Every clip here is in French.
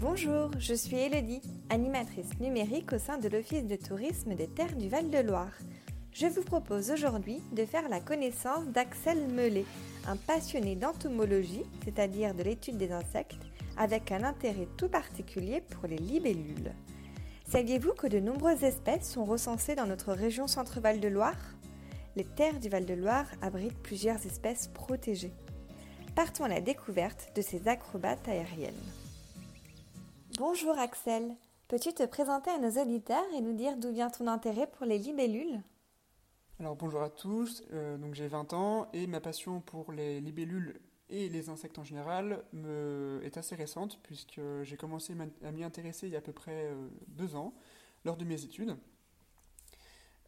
Bonjour, je suis Elodie, animatrice numérique au sein de l'Office de tourisme des terres du Val-de-Loire. Je vous propose aujourd'hui de faire la connaissance d'Axel Mellet, un passionné d'entomologie, c'est-à-dire de l'étude des insectes, avec un intérêt tout particulier pour les libellules. Saviez-vous que de nombreuses espèces sont recensées dans notre région Centre-Val de Loire Les terres du Val-de-Loire abritent plusieurs espèces protégées. Partons à la découverte de ces acrobates aériennes. Bonjour Axel, peux-tu te présenter à nos auditeurs et nous dire d'où vient ton intérêt pour les libellules? Alors bonjour à tous, euh, j'ai 20 ans et ma passion pour les libellules et les insectes en général est assez récente puisque j'ai commencé à m'y intéresser il y a à peu près euh, deux ans lors de mes études.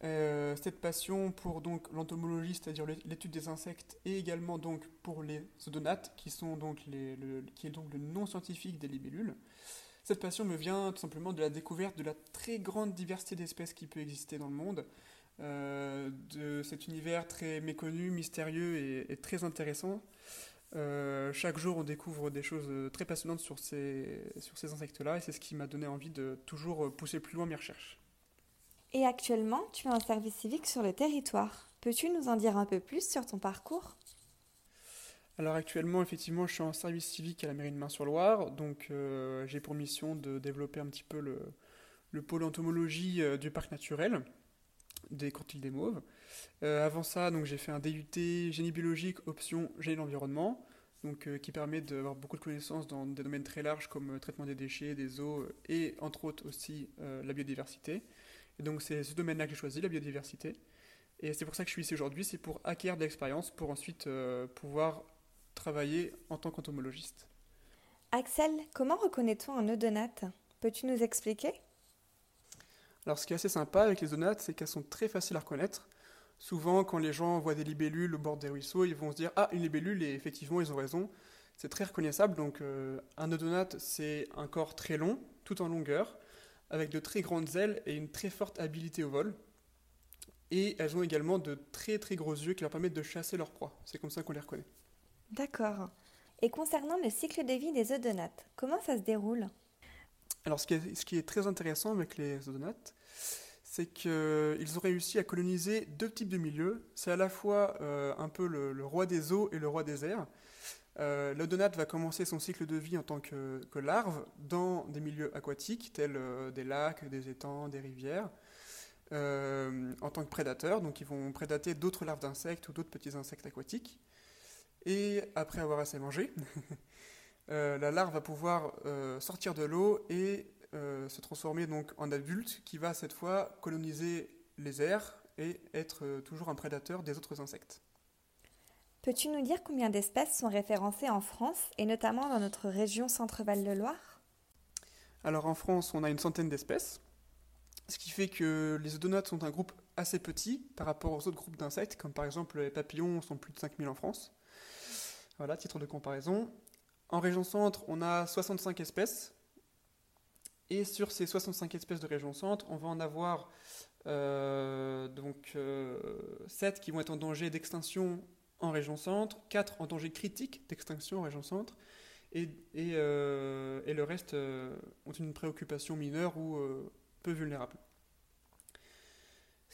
Euh, cette passion pour donc l'entomologie, c'est-à-dire l'étude des insectes, et également donc pour les odonates, qui qui est donc le nom scientifique des libellules. Cette passion me vient tout simplement de la découverte de la très grande diversité d'espèces qui peut exister dans le monde, euh, de cet univers très méconnu, mystérieux et, très intéressant. Euh, chaque jour, on découvre des choses très passionnantes sur ces, sur ces insectes-là, et c'est ce qui m'a donné envie de toujours pousser plus loin mes recherches. Et actuellement, tu as un service civique sur le territoire. Peux-tu nous en dire un peu plus sur ton parcours? Alors actuellement, effectivement, je suis en service civique à la mairie de Main-sur-Loire, donc euh, j'ai pour mission de développer un petit peu le, le pôle entomologie euh, du parc naturel des Courtilles des Mauves. Euh, avant ça, donc j'ai fait un DUT génie biologique option génie de l'environnement, donc qui permet d'avoir beaucoup de connaissances dans des domaines très larges comme traitement des déchets, des eaux et entre autres aussi la biodiversité. Et donc c'est ce domaine-là que j'ai choisi, la biodiversité. Et c'est pour ça que je suis ici aujourd'hui, c'est pour acquérir de l'expérience pour ensuite pouvoir travailler en tant qu'entomologiste. Axel, comment reconnaît-on un odonate Peux-tu nous expliquer? Alors ce qui est assez sympa avec les odonates, c'est qu'elles sont très faciles à reconnaître. Souvent, quand les gens voient des libellules au bord des ruisseaux, ils vont se dire Ah, une libellule, et effectivement, ils ont raison. C'est très reconnaissable. Donc, euh, un odonate, c'est un corps très long, tout en longueur, avec de très grandes ailes et une très forte habilité au vol. Et elles ont également de très très gros yeux qui leur permettent de chasser leur proie. C'est comme ça qu'on les reconnaît. D'accord. Et concernant le cycle de vie des odonates, comment ça se déroule? Alors, ce qui, est, très intéressant avec les odonates, c'est qu'ils ont réussi à coloniser deux types de milieux. C'est à la fois euh, un peu le, roi des eaux et le roi des airs. Euh, L'odonate va commencer son cycle de vie en tant que, larve dans des milieux aquatiques, tels euh, des lacs, des étangs, des rivières. Euh, en tant que prédateurs, donc ils vont prédater d'autres larves d'insectes ou d'autres petits insectes aquatiques. Et après avoir assez mangé, euh, la larve va pouvoir euh, sortir de l'eau et euh, se transformer donc en adulte qui va cette fois coloniser les airs et être toujours un prédateur des autres insectes. Peux-tu nous dire combien d'espèces sont référencées en France et notamment dans notre région Centre-Val de Loire? Alors en France, on a une centaine d'espèces, ce qui fait que les odonates sont un groupe assez petit par rapport aux autres groupes d'insectes, comme par exemple les papillons sont plus de 5000 en France. Voilà, titre de comparaison. En région centre, on a 65 espèces. Et sur ces 65 espèces de région centre, on va en avoir euh, donc, euh, 7 qui vont être en danger d'extinction en région centre, 4 en danger critique d'extinction en région centre, et, et, euh, le reste euh, ont une préoccupation mineure ou peu vulnérable.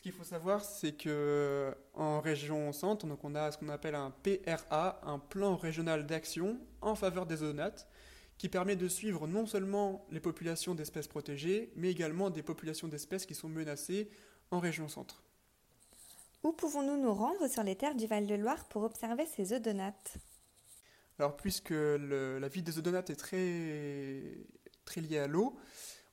Ce qu'il faut savoir, c'est que en région centre, donc on a ce qu'on appelle un PRA, un plan régional d'action en faveur des odonates, qui permet de suivre non seulement les populations d'espèces protégées, mais également des populations d'espèces qui sont menacées en région centre. Où pouvons-nous nous rendre sur les terres du Val-de-Loire pour observer ces odonates Alors, puisque le, la vie des odonates est très, très liée à l'eau,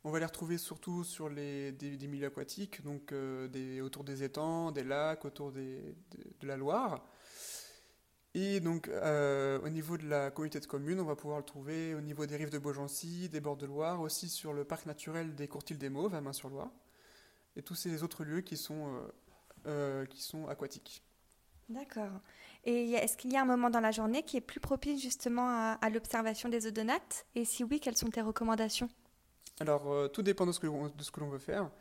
on va les retrouver surtout sur les, des, milieux aquatiques, donc euh, des, autour des étangs, des lacs, autour de, la Loire. Et donc, euh, au niveau de la communauté de communes, on va pouvoir le trouver au niveau des rives de Beaugency, des bords de Loire, aussi sur le parc naturel des Courtilles des Mauves à Main-sur-Loire, et tous ces autres lieux qui sont, euh, qui sont aquatiques. D'accord. Et est-ce qu'il y a un moment dans la journée qui est plus propice justement à, à l'observation des odonates? Et si oui, quelles sont tes recommandations? Alors, euh, tout dépend de ce que l'on, veut faire.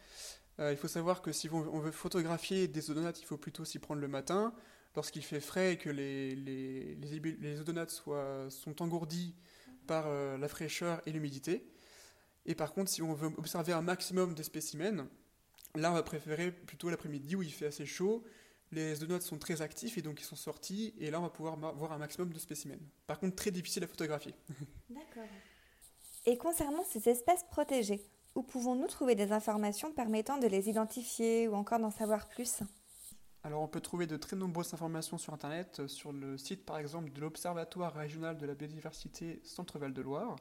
Euh, il faut savoir que si on, veut photographier des odonates, il faut plutôt s'y prendre le matin, lorsqu'il fait frais et que les, les, les, odonates soient, sont engourdis par euh, la fraîcheur et l'humidité. Et par contre, si on veut observer un maximum de spécimens, là on va préférer plutôt l'après-midi où il fait assez chaud, les zoonotes sont très actifs et donc ils sont sortis, et là on va pouvoir voir un maximum de spécimens. Par contre, très difficile à photographier. D'accord. Et concernant ces espèces protégées, où pouvons-nous trouver des informations permettant de les identifier ou encore d'en savoir plus? Alors on peut trouver de très nombreuses informations sur Internet, euh, sur le site par exemple de l'Observatoire régional de la biodiversité Centre-Val de Loire.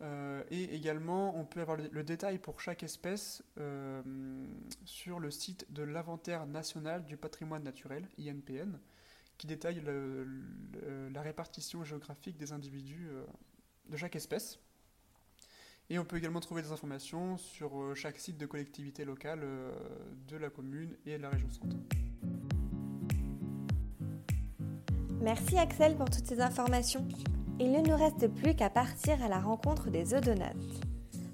Euh, et également, on peut avoir le, détail pour chaque espèce euh, sur le site de l'Inventaire national du patrimoine naturel, INPN, qui détaille la répartition géographique des individus de chaque espèce. Et on peut également trouver des informations sur euh, chaque site de collectivité locale euh, de la commune et de la région centre. Merci Axel pour toutes ces informations. Il ne nous reste plus qu'à partir à la rencontre des odonates.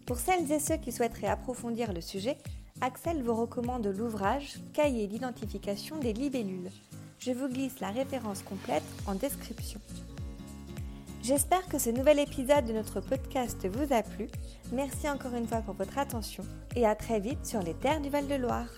Pour celles et ceux qui souhaiteraient approfondir le sujet, Axel vous recommande l'ouvrage Cahier d'identification des libellules. Je vous glisse la référence complète en description. J'espère que ce nouvel épisode de notre podcast vous a plu. Merci encore une fois pour votre attention et à très vite sur les terres du Val-de-Loire.